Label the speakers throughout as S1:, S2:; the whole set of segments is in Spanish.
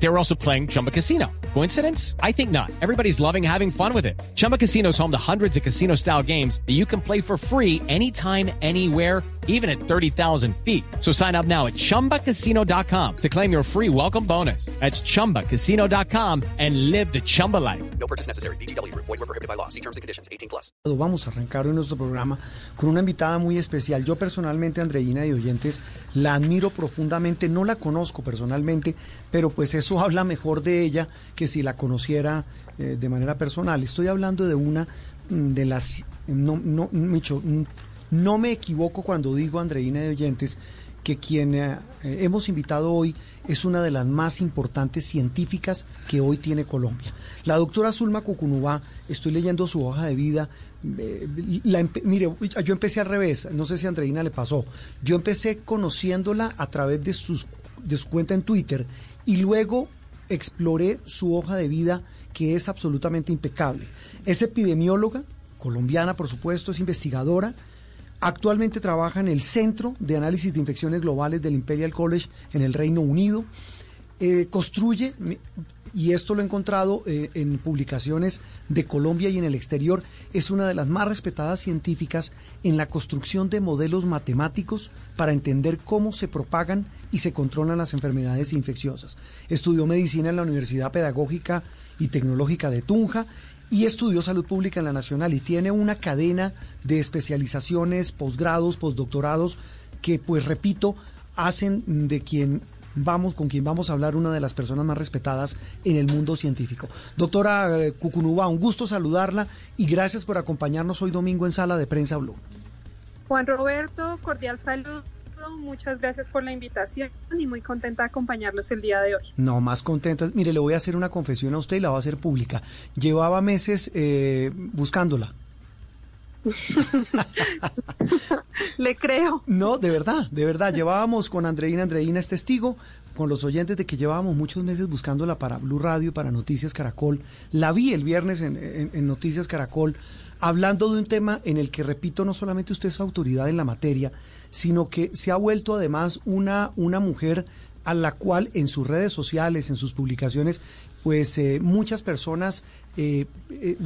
S1: They were also playing Chumba Casino. Coincidence? I think not. Everybody's loving having fun with it. Chumba Casino is home to hundreds of casino style games that you can play for free anytime, anywhere, even at 30,000 feet. So sign up now at chumbacasino.com to claim your free welcome bonus. That's chumbacasino.com and live the Chumba life.
S2: No purchase necessary. BGW. Void were prohibited by law. See terms and conditions. 18 plus.
S3: Vamos a arrancar hoy nuestro programa con una invitada muy especial. Yo personalmente, Andreina y oyentes, la admiro profundamente. No la conozco personalmente, pero pues eso habla mejor de ella que si la conociera eh, de manera personal. Estoy hablando de una mm, de las... No, no, Micho, mm, no me equivoco cuando digo, Andreina de oyentes, que quien eh, hemos invitado hoy es una de las más importantes científicas que hoy tiene Colombia. La doctora Zulma Cucunubá, estoy leyendo su hoja de vida. eh, la mire, yo empecé al revés, no sé si a Andreina le pasó. Yo empecé conociéndola a través de, sus, de su cuenta en Twitter y luego exploré su hoja de vida que es absolutamente impecable. Es epidemióloga, colombiana por supuesto, es investigadora, Actualmente trabaja en el Centro de Análisis de Infecciones Globales del Imperial College en el Reino Unido. Eh, construye, y esto lo he encontrado eh, en publicaciones de Colombia y en el exterior, es una de las más respetadas científicas en la construcción de modelos matemáticos para entender cómo se propagan y se controlan las enfermedades infecciosas. Estudió medicina en la Universidad Pedagógica y Tecnológica de Tunja y estudió salud pública en la Nacional y tiene una cadena de especializaciones, posgrados, postdoctorados que, pues repito, hacen de quien vamos con quien vamos a hablar una de las personas más respetadas en el mundo científico. Doctora eh, Cucunubá, un gusto saludarla y gracias por acompañarnos hoy domingo en Sala de Prensa Blue.
S4: Juan Roberto, cordial saludo. Muchas gracias por la invitación y muy contenta de acompañarlos el día de hoy.
S3: No, más contenta. Mire, le voy a hacer una confesión a usted y la voy a hacer pública. Llevaba meses eh, buscándola.
S4: Le creo.
S3: No, de verdad, de verdad. Llevábamos con Andreina, Andreina es testigo, con los oyentes de que llevábamos muchos meses buscándola para Blue Radio, para Noticias Caracol. La vi el viernes en, en- en Noticias Caracol, hablando de un tema en el que, repito, no solamente usted es autoridad en la materia, sino que se ha vuelto además una, una mujer a la cual en sus redes sociales, en sus publicaciones, pues eh, muchas personas eh, eh,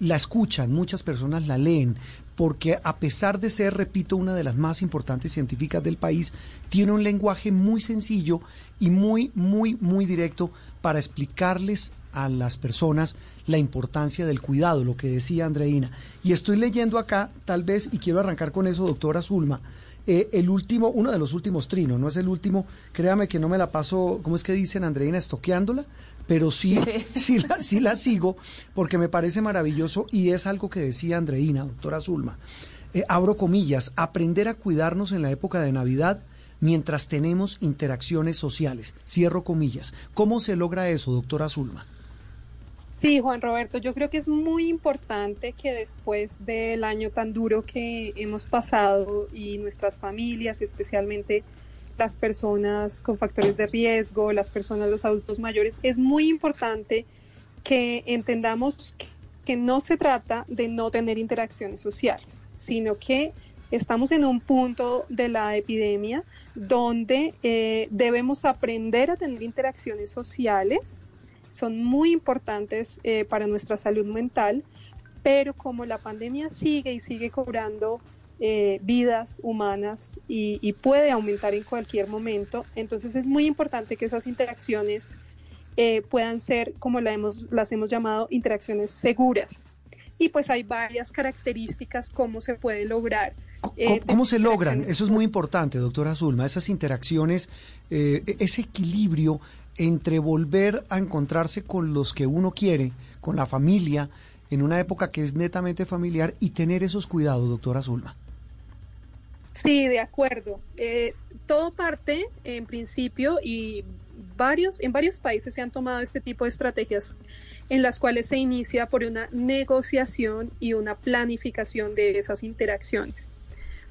S3: la escuchan, muchas personas la leen, porque a pesar de ser, repito, una de las más importantes científicas del país, tiene un lenguaje muy sencillo y muy, muy, muy directo para explicarles a las personas la importancia del cuidado, lo que decía Andreina. Y estoy leyendo acá, tal vez, y quiero arrancar con eso, doctora Zulma, eh, el último, uno de los últimos trinos, no es el último, créame que no me la paso, ¿cómo es que dicen Andreina? Estoqueándola, pero sí, sí, la, sí la sigo porque me parece maravilloso y es algo que decía Andreina, doctora Zulma. Eh, abro comillas, aprender a cuidarnos en la época de Navidad mientras tenemos interacciones sociales. Cierro comillas. ¿Cómo se logra eso, doctora Zulma?
S4: Sí, Juan Roberto, yo creo que es muy importante que después del año tan duro que hemos pasado y nuestras familias, especialmente las personas con factores de riesgo, las personas, los adultos mayores, es muy importante que entendamos que, no se trata de no tener interacciones sociales, sino que estamos en un punto de la epidemia donde eh, debemos aprender a tener interacciones sociales son muy importantes eh, para nuestra salud mental, pero como la pandemia sigue y sigue cobrando eh, vidas humanas y, y, puede aumentar en cualquier momento, entonces es muy importante que esas interacciones eh, puedan ser, como la hemos, las hemos llamado, interacciones seguras. Y pues hay varias características cómo se puede lograr.
S3: ¿Cómo, cómo se logran? Eso es muy importante, doctora Zulma, esas interacciones, eh, ese equilibrio entre volver a encontrarse con los que uno quiere, con la familia, en una época que es netamente familiar y tener esos cuidados, doctora Zulma.
S4: Sí, de acuerdo. Eh, todo parte, en principio, y varios, en varios países se han tomado este tipo de estrategias en las cuales se inicia por una negociación y una planificación de esas interacciones.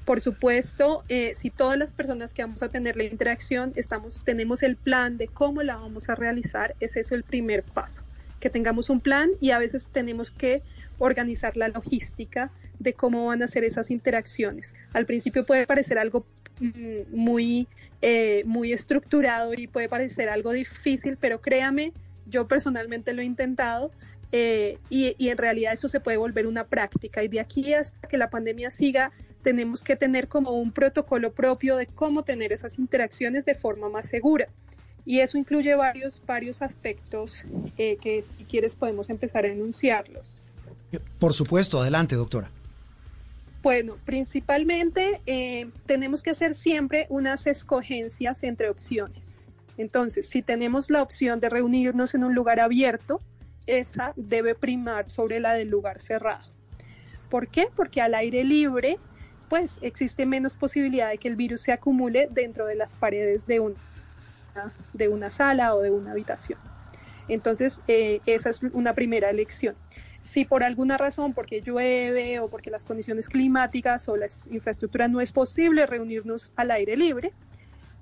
S4: Por supuesto, eh, si todas las personas que vamos a tener la interacción estamos, tenemos el plan de cómo la vamos a realizar, es eso el primer paso. que tengamos un plan y a veces tenemos que organizar la logística de cómo van a ser esas interacciones. Al principio puede parecer algo mm, muy, eh, muy estructurado y puede parecer algo difícil, pero créame, yo personalmente lo he intentado eh, y, y, en realidad esto se puede volver una práctica y de aquí hasta que la pandemia siga tenemos que tener como un protocolo propio de cómo tener esas interacciones de forma más segura. Y eso incluye varios, varios aspectos eh, que si quieres podemos empezar a enunciarlos.
S3: Por supuesto, adelante, doctora.
S4: Bueno, principalmente eh, tenemos que hacer siempre unas escogencias entre opciones. Entonces, si tenemos la opción de reunirnos en un lugar abierto, esa debe primar sobre la del lugar cerrado. ¿Por qué? Porque al aire libre, pues existe menos posibilidad de que el virus se acumule dentro de las paredes de, un, de una sala o de una habitación. Entonces, eh, esa es una primera elección. Si por alguna razón, porque llueve o porque las condiciones climáticas o la infraestructura no es posible reunirnos al aire libre,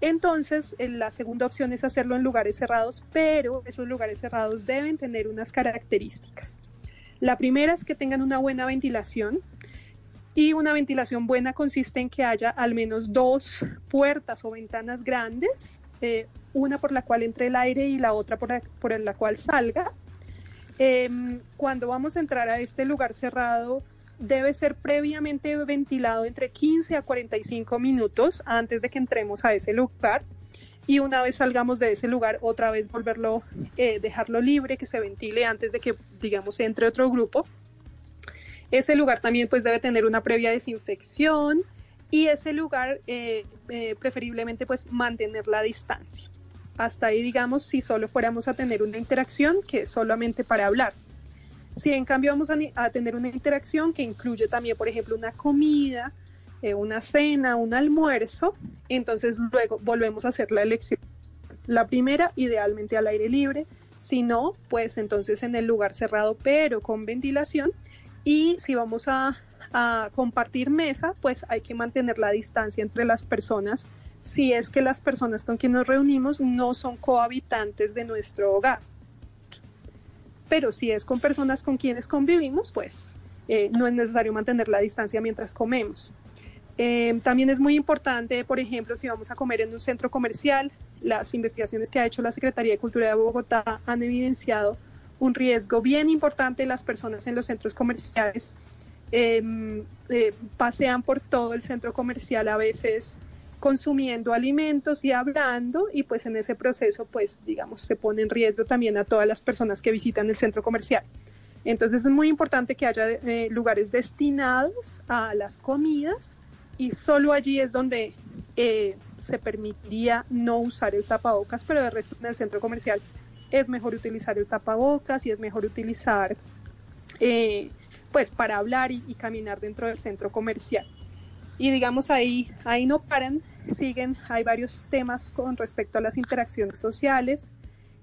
S4: entonces, eh, la segunda opción es hacerlo en lugares cerrados, pero esos lugares cerrados deben tener unas características. La primera es que tengan una buena ventilación y una ventilación buena consiste en que haya al menos dos puertas o ventanas grandes, eh, una por la cual entre el aire y la otra por la, por la cual salga. Em, cuando vamos a entrar a este lugar cerrado, debe ser previamente ventilado entre 15 a 45 minutos antes de que entremos a ese lugar y una vez salgamos de ese lugar otra vez volverlo, eh, dejarlo libre, que se ventile antes de que digamos entre otro grupo. Ese lugar también pues debe tener una previa desinfección y ese lugar eh, eh, preferiblemente pues mantener la distancia. Hasta ahí digamos si solo fuéramos a tener una interacción que es solamente para hablar. Si en cambio vamos a, tener una interacción que incluye también, por ejemplo, una comida, eh, una cena, un almuerzo, entonces luego volvemos a hacer la elección. La primera, idealmente al aire libre, si no, pues entonces en el lugar cerrado, pero con ventilación. Y si vamos a, a compartir mesa, pues hay que mantener la distancia entre las personas si es que las personas con quien nos reunimos no son cohabitantes de nuestro hogar pero si es con personas con quienes convivimos, pues eh, no es necesario mantener la distancia mientras comemos. Eh, también es muy importante, por ejemplo, si vamos a comer en un centro comercial, las investigaciones que ha hecho la Secretaría de Cultura de Bogotá han evidenciado un riesgo bien importante las personas en los centros comerciales. Em, eh, pasean por todo el centro comercial a veces consumiendo alimentos y hablando y pues en ese proceso pues digamos se pone en riesgo también a todas las personas que visitan el centro comercial. Entonces es muy importante que haya eh, lugares destinados a las comidas y solo allí es donde eh, se permitiría no usar el tapabocas, pero de resto en el centro comercial es mejor utilizar el tapabocas y es mejor utilizar eh, pues para hablar y caminar dentro del centro comercial y digamos ahí, ahí no paran, siguen, hay varios temas con respecto a las interacciones sociales,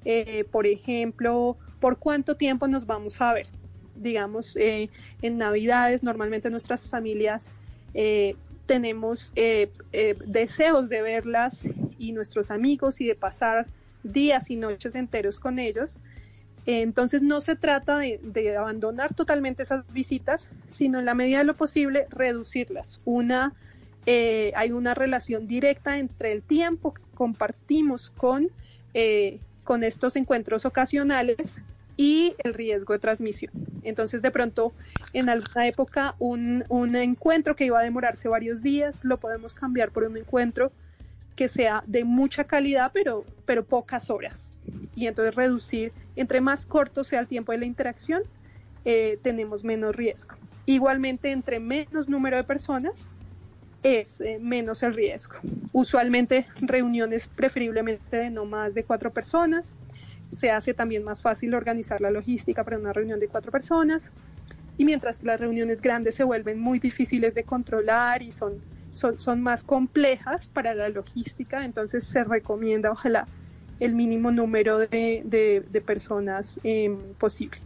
S4: eh, por ejemplo, por cuánto tiempo nos vamos a ver. Digamos, eh, en Navidades normalmente nuestras familias tenemos deseos de verlas y nuestros amigos y de pasar días y noches enteros con ellos. Entonces no se trata de, abandonar totalmente esas visitas, sino en la medida de lo posible reducirlas. Una, eh, hay una relación directa entre el tiempo que compartimos con, eh, con estos encuentros ocasionales y el riesgo de transmisión. Entonces, de pronto, en alguna época, un, un, encuentro que iba a demorarse varios días, lo podemos cambiar por un encuentro que sea de mucha calidad, pero, pero pocas horas. Y entonces reducir, entre más corto sea el tiempo de la interacción, eh, tenemos menos riesgo. Igualmente, entre menos número de personas, es eh, menos el riesgo. Usualmente reuniones preferiblemente de no más de cuatro personas. Se hace también más fácil organizar la logística para una reunión de cuatro personas. Y mientras las reuniones grandes se vuelven muy difíciles de controlar y son son, más complejas para la logística, entonces se recomienda ojalá el mínimo número de, personas em, posible.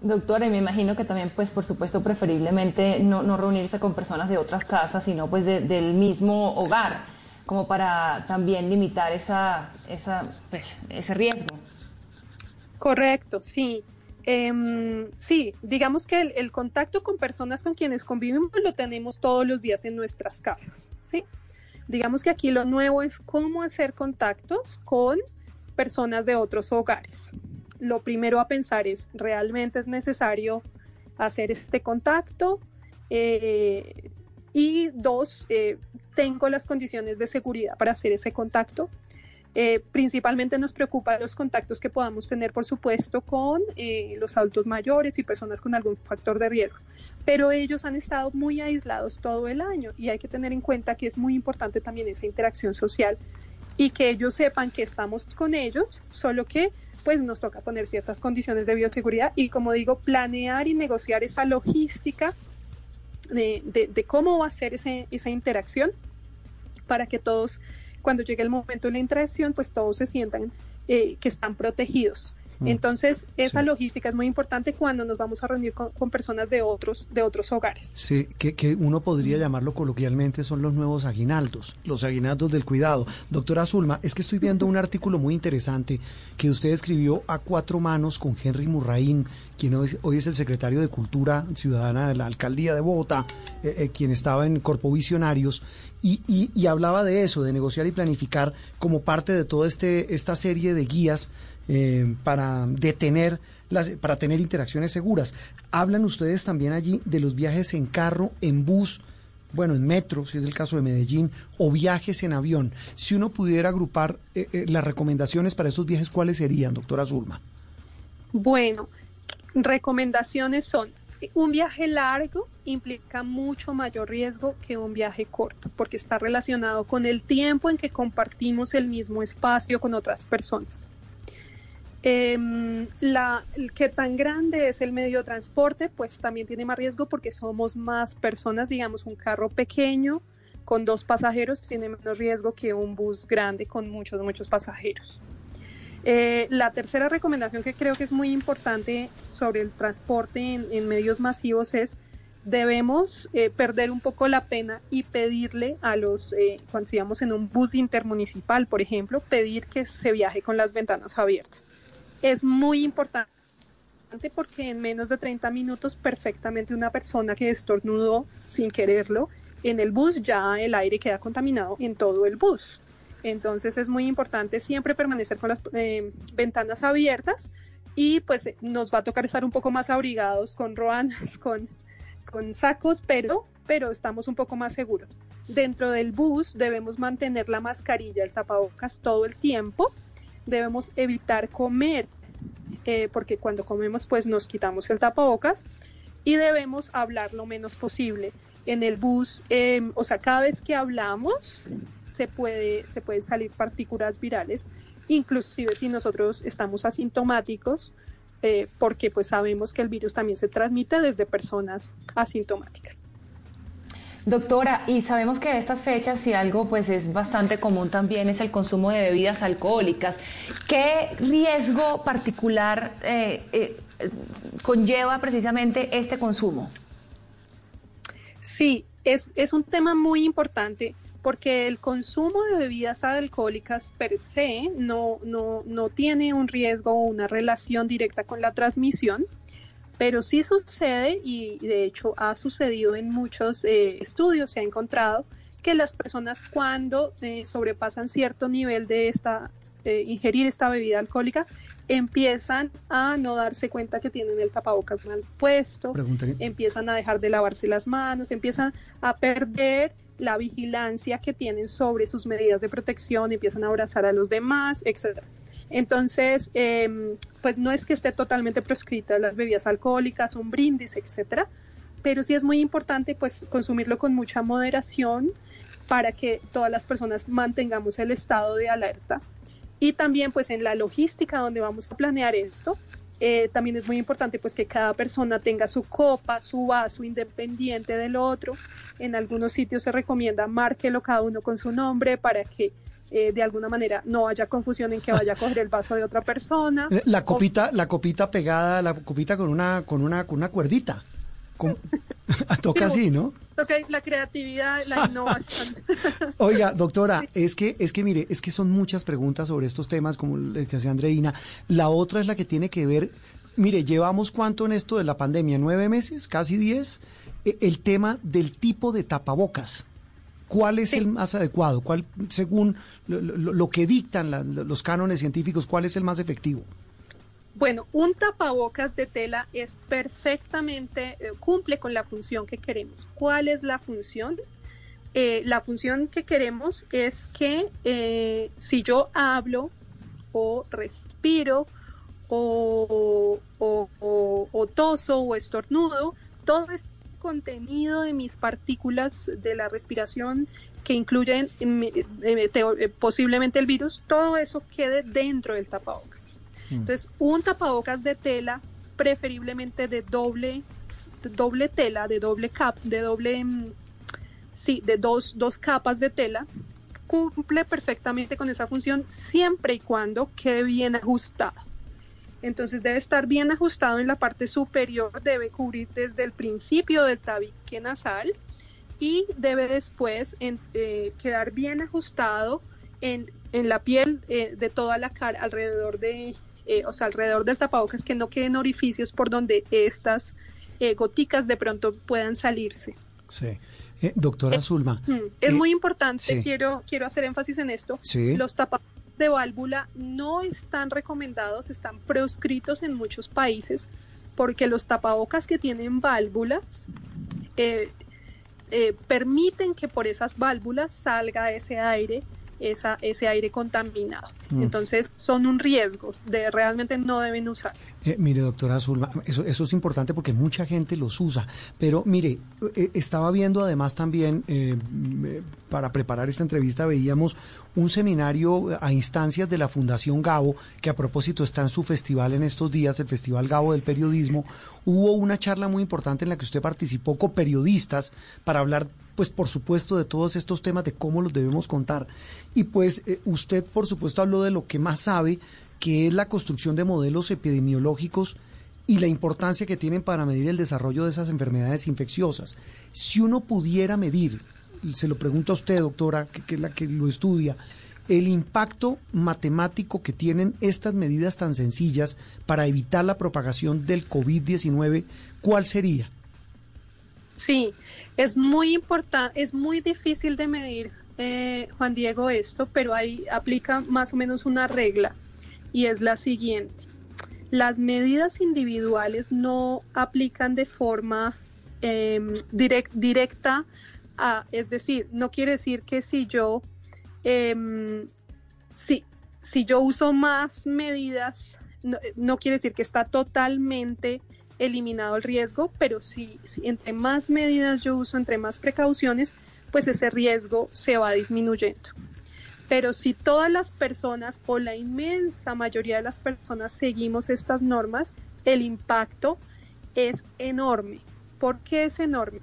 S5: Doctora, y me imagino que también, pues, por supuesto, preferiblemente no, no reunirse con personas de otras casas, sino pues del mismo hogar, como para también limitar esa, esa, pues, ese riesgo.
S4: Correcto, sí. Em, sí, digamos que el, contacto con personas con quienes convivimos lo tenemos todos los días en nuestras casas, ¿sí? Digamos que aquí lo nuevo es cómo hacer contactos con personas de otros hogares. Lo primero a pensar es, ¿realmente es necesario hacer este contacto? Eh, y dos, eh, ¿tengo las condiciones de seguridad para hacer ese contacto? Eh, principalmente nos preocupan los contactos que podamos tener, por supuesto, con eh, los adultos mayores y personas con algún factor de riesgo. Pero ellos han estado muy aislados todo el año y hay que tener en cuenta que es muy importante también esa interacción social y que ellos sepan que estamos con ellos, solo que pues nos toca poner ciertas condiciones de bioseguridad y como digo, planear y negociar esa logística de, cómo va a ser esa interacción para que todos cuando llegue el momento de la interacción, pues todos se sientan eh, que están protegidos. Mm. Entonces, esa sí. logística es muy importante cuando nos vamos a reunir con, con personas de otros, de otros hogares.
S3: Sí, que, que, uno podría llamarlo coloquialmente son los nuevos aguinaldos, los aguinaldos del cuidado. Doctora Zulma, es que estoy viendo un artículo muy interesante que usted escribió a cuatro manos con Henry Murraín, quien hoy, hoy es el secretario de Cultura Ciudadana de la Alcaldía de Bogotá, eh, eh, quien estaba en Corpo Visionarios, y, hablaba de eso, de negociar y planificar como parte de toda este, esta serie de guías eh, para detener, las, para tener interacciones seguras. Hablan ustedes también allí de los viajes en carro, en bus, bueno, en metro, si es el caso de Medellín, o viajes en avión. Si uno pudiera agrupar eh, eh, las recomendaciones para esos viajes, ¿cuáles serían, doctora Zulma?
S4: Bueno, recomendaciones son un viaje largo implica mucho mayor riesgo que un viaje corto, porque está relacionado con el tiempo en que compartimos el mismo espacio con otras personas. Eh, la, que tan grande es el medio de transporte, pues también tiene más riesgo porque somos más personas, digamos, un carro pequeño con dos pasajeros tiene menos riesgo que un bus grande con muchos, muchos pasajeros. Eh, la tercera recomendación que creo que es muy importante sobre el transporte en, medios masivos es debemos eh, perder un poco la pena y pedirle a los, eh, cuando sigamos en un bus intermunicipal, por ejemplo, pedir que se viaje con las ventanas abiertas. Es muy importante porque en menos de 30 minutos perfectamente una persona que estornudó sin quererlo en el bus ya el aire queda contaminado en todo el bus. Entonces es muy importante siempre permanecer con las eh, ventanas abiertas y pues nos va a tocar estar un poco más abrigados con roanas, con, con sacos, pero, pero estamos un poco más seguros. Dentro del bus debemos mantener la mascarilla, el tapabocas todo el tiempo. Debemos evitar comer, eh, porque cuando comemos pues nos quitamos el tapabocas y debemos hablar lo menos posible. En el bus, eh, o sea, cada vez que hablamos se puede, se pueden salir partículas virales, inclusive si nosotros estamos asintomáticos, eh, porque pues sabemos que el virus también se transmite desde personas asintomáticas.
S5: Doctora, y sabemos que en estas fechas, si algo pues es bastante común también es el consumo de bebidas alcohólicas. ¿Qué riesgo particular eh, eh, conlleva precisamente este consumo?
S4: Sí, es, es un tema muy importante porque el consumo de bebidas alcohólicas per se no, no, no tiene un riesgo o una relación directa con la transmisión, pero sí sucede y de hecho ha sucedido en muchos eh, estudios, se ha encontrado que las personas cuando eh, sobrepasan cierto nivel de esta eh, ingerir esta bebida alcohólica empiezan a no darse cuenta que tienen el tapabocas mal puesto, empiezan a dejar de lavarse las manos, empiezan a perder la vigilancia que tienen sobre sus medidas de protección, empiezan a abrazar a los demás, etc. Entonces, eh, pues no es que esté totalmente proscrita las bebidas alcohólicas, un brindis, etcétera, pero sí es muy importante pues consumirlo con mucha moderación para que todas las personas mantengamos el estado de alerta y también pues en la logística donde vamos a planear esto, eh, también es muy importante pues que cada persona tenga su copa, su vaso independiente del otro. En algunos sitios se recomienda márquelo cada uno con su nombre para que eh, de alguna manera no haya confusión en que vaya a coger el vaso de otra persona.
S3: La copita, o... la copita pegada, la copita con una, con una, con una cuerdita. Toca así, ¿no?
S4: toca la creatividad, la innovación.
S3: Oiga, doctora, es que, es que mire, es que son muchas preguntas sobre estos temas, como el que hacía Andreina. La otra es la que tiene que ver, mire, llevamos cuánto en esto de la pandemia, nueve meses, casi diez, e, el tema del tipo de tapabocas. ¿Cuál es el más adecuado? ¿Cuál, según lo, que dictan los cánones científicos, cuál es el más efectivo?
S4: Bueno, un tapabocas de tela es perfectamente, eh, cumple con la función que queremos. ¿Cuál es la función? Eh, la función que queremos es que eh, si yo hablo o respiro o, o, toso o estornudo, todo este contenido de mis partículas de la respiración que incluyen posiblemente el virus, todo eso quede dentro del tapabocas. Mm. Entonces, un tapabocas de tela, preferiblemente de doble, doble tela, de doble cap, de doble, mm, sí, de dos, dos capas de tela, cumple perfectamente con esa función siempre y cuando quede bien ajustado. Entonces debe estar bien ajustado en la parte superior, debe cubrir desde el principio del tabique nasal y debe después eh, quedar bien ajustado en, la piel eh, de toda la cara, alrededor de, eh, o sea, alrededor del tapabocas, que no queden orificios por donde estas eh, goticas de pronto puedan salirse.
S3: Sí. Eh, doctora Zulma.
S4: Mm, es muy importante, quiero, quiero hacer énfasis en esto. Los tapabocas de válvula no están recomendados, están proscritos en muchos países, porque los tapabocas que tienen válvulas permiten que por esas válvulas salga ese aire esa, ese aire contaminado. Mm. Entonces son un riesgo, de realmente no deben usarse.
S3: Eh, mire, doctora Zulma, eso, eso es importante porque mucha gente los usa, pero mire, eh, estaba viendo además también, eh, para preparar esta entrevista veíamos un seminario a instancias de la Fundación Gabo, que a propósito está en su festival en estos días, el Festival Gabo del Periodismo. Hubo una charla muy importante en la que usted participó con periodistas para hablar pues por supuesto de todos estos temas de cómo los debemos contar. Y pues eh, usted por supuesto habló de lo que más sabe, que es la construcción de modelos epidemiológicos y la importancia que tienen para medir el desarrollo de esas enfermedades infecciosas. Si uno pudiera medir, se lo pregunto a usted, doctora, que, es la que lo estudia, el impacto matemático que tienen estas medidas tan sencillas para evitar la propagación del COVID-19, ¿cuál sería?
S4: Sí, es muy importante, es muy difícil de medir, eh, Juan Diego, esto, pero ahí aplica más o menos una regla y es la siguiente. Las medidas individuales no aplican de forma em, directa, a, es decir, no quiere decir que si yo, em, si, si yo uso más medidas, no quiere decir que está totalmente eliminado el riesgo, pero si, entre más medidas yo uso, entre más precauciones, pues ese riesgo se va disminuyendo. Pero si todas las personas o la inmensa mayoría de las personas seguimos estas normas, el impacto es enorme. ¿Por qué es enorme?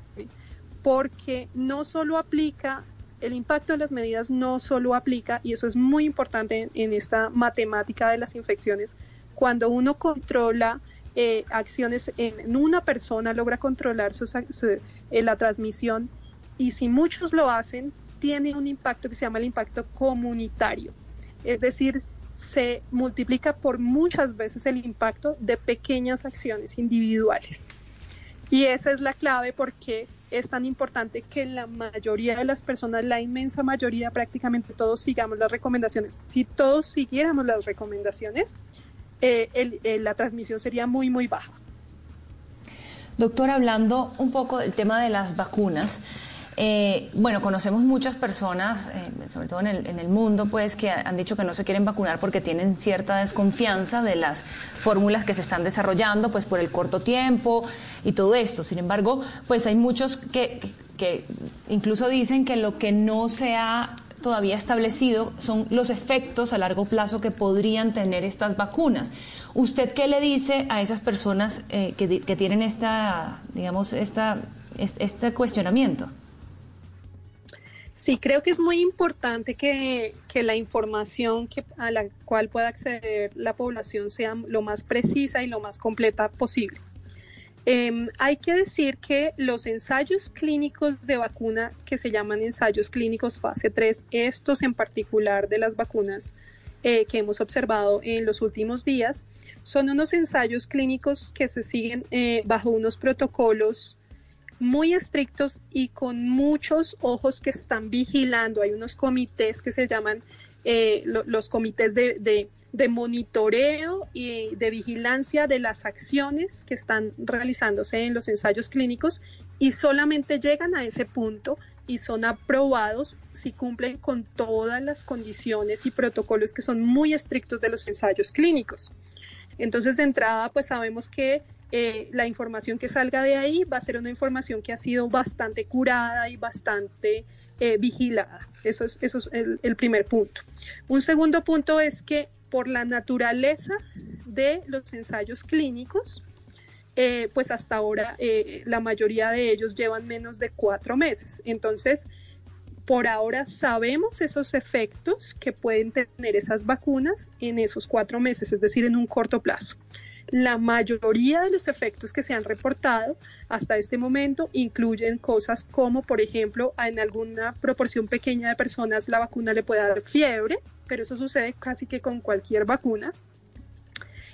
S4: Porque no solo aplica, el impacto de las medidas no solo aplica, y eso es muy importante en esta matemática de las infecciones, cuando uno controla eh, acciones en, una persona logra controlar eh, la transmisión y si muchos lo hacen, tiene un impacto que se llama el impacto comunitario. Es decir, se multiplica por muchas veces el impacto de pequeñas acciones individuales. Y esa es la clave porque es tan importante que la mayoría de las personas, la inmensa mayoría, prácticamente todos sigamos las recomendaciones. Si todos siguiéramos las recomendaciones, eh, la transmisión sería muy, muy baja.
S5: Doctor, hablando un poco del tema de las vacunas, eh, bueno, conocemos muchas personas, eh, sobre todo en el, mundo, pues, que han dicho que no se quieren vacunar porque tienen cierta desconfianza de las fórmulas que se están desarrollando, pues, por el corto tiempo y todo esto. Sin embargo, pues, hay muchos que, que incluso dicen que lo que no se ha todavía establecido son los efectos a largo plazo que podrían tener estas vacunas. ¿Usted qué le dice a esas personas eh, que, tienen esta, digamos, esta, este cuestionamiento?
S4: Sí, creo que es muy importante que, que, la información a la cual pueda acceder la población sea lo más precisa y lo más completa posible. Em, hay que decir que los ensayos clínicos de vacuna que se llaman ensayos clínicos fase 3, estos en particular de las vacunas eh, que hemos observado en los últimos días, son unos ensayos clínicos que se siguen eh, bajo unos protocolos muy estrictos y con muchos ojos que están vigilando. Hay unos comités que se llaman eh, los comités de, de, monitoreo y de vigilancia de las acciones que están realizándose en los ensayos clínicos y solamente llegan a ese punto y son aprobados si cumplen con todas las condiciones y protocolos que son muy estrictos de los ensayos clínicos. Entonces, de entrada, pues sabemos que eh, la información que salga de ahí va a ser una información que ha sido bastante curada y bastante eh, vigilada. Eso es, el, primer punto. Un segundo punto es que por la naturaleza de los ensayos clínicos, eh, pues hasta ahora la mayoría de ellos llevan menos de cuatro meses. Entonces, por ahora sabemos esos efectos que pueden tener esas vacunas en esos cuatro meses, es decir, en un corto plazo. La mayoría de los efectos que se han reportado hasta este momento incluyen cosas como, por ejemplo, en alguna proporción pequeña de personas la vacuna le puede dar fiebre, pero eso sucede casi que con cualquier vacuna.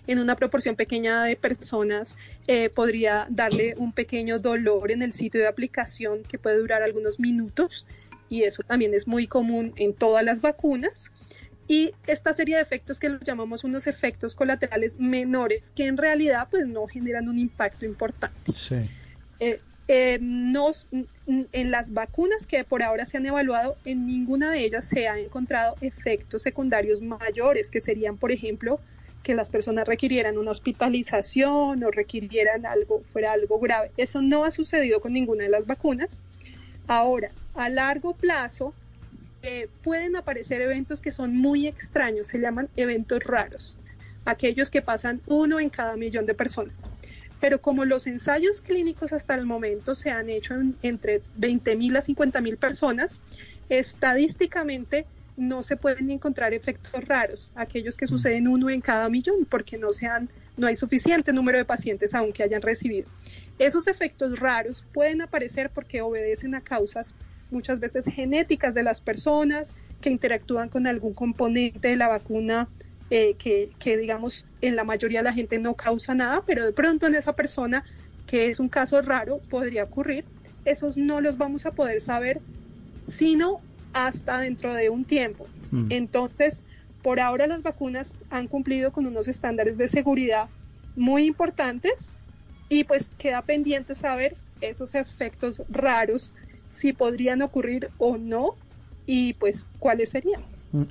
S4: En una proporción pequeña de personas eh, podría darle un pequeño dolor en el sitio de aplicación que puede durar algunos minutos y eso también es muy común en todas las vacunas y esta serie de efectos que los llamamos unos efectos colaterales menores que en realidad pues no generan un impacto importante. Sí. Eh, eh, en las vacunas que por ahora se han evaluado, en ninguna de ellas se han encontrado efectos secundarios mayores, que serían, por ejemplo, que las personas requirieran una hospitalización o requirieran algo, fuera algo grave. Eso no ha sucedido con ninguna de las vacunas. Ahora, a largo plazo, pueden aparecer eventos que son muy extraños, se llaman eventos raros, aquellos que pasan uno en cada millón de personas. Pero como los ensayos clínicos hasta el momento se han hecho entre 20.000 a 50.000 personas, estadísticamente no se pueden encontrar efectos raros, aquellos que suceden uno en cada millón, porque no, sean, no hay suficiente número de pacientes aún que hayan recibido. Esos efectos raros pueden aparecer porque obedecen a causas muchas veces genéticas de las personas que interactúan con algún componente de la vacuna eh, que, que, digamos, en la mayoría de la gente no causa nada, pero de pronto en esa persona, que es un caso raro, podría ocurrir. Esos no los vamos a poder saber, sino hasta dentro de un tiempo. Mm. Entonces, por ahora las vacunas han cumplido con unos estándares de seguridad muy importantes y pues queda pendiente saber esos efectos raros si podrían ocurrir o no y pues cuáles serían.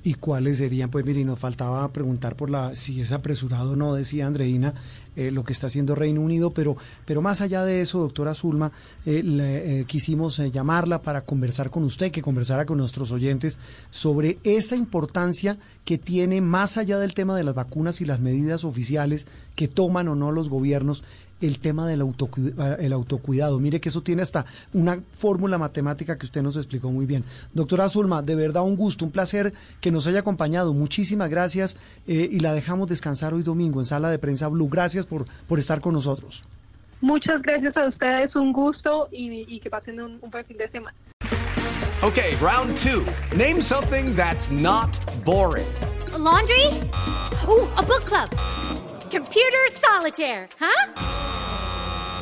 S3: ¿Y cuáles serían? Pues mire, nos faltaba preguntar por la si es apresurado o no, decía Andreina, eh, lo que está haciendo Reino Unido, pero, pero más allá de eso, doctora Zulma, eh, le, eh, quisimos llamarla para conversar con usted, que conversara con nuestros oyentes sobre esa importancia que tiene más allá del tema de las vacunas y las medidas oficiales que toman o no los gobiernos el tema del autocuidado, el autocuidado. Mire que eso tiene hasta una fórmula matemática que usted nos explicó muy bien. Doctora Zulma, de verdad un gusto, un placer que nos haya acompañado. Muchísimas gracias eh, y la dejamos descansar hoy domingo en Sala de Prensa Blue. Gracias por, por estar con nosotros.
S4: Muchas gracias a ustedes, un gusto y, que pasen un, un buen fin de semana.
S6: Okay, round two. Name something that's not boring.
S7: laundry? Uh, a book club. Computer solitaire, huh?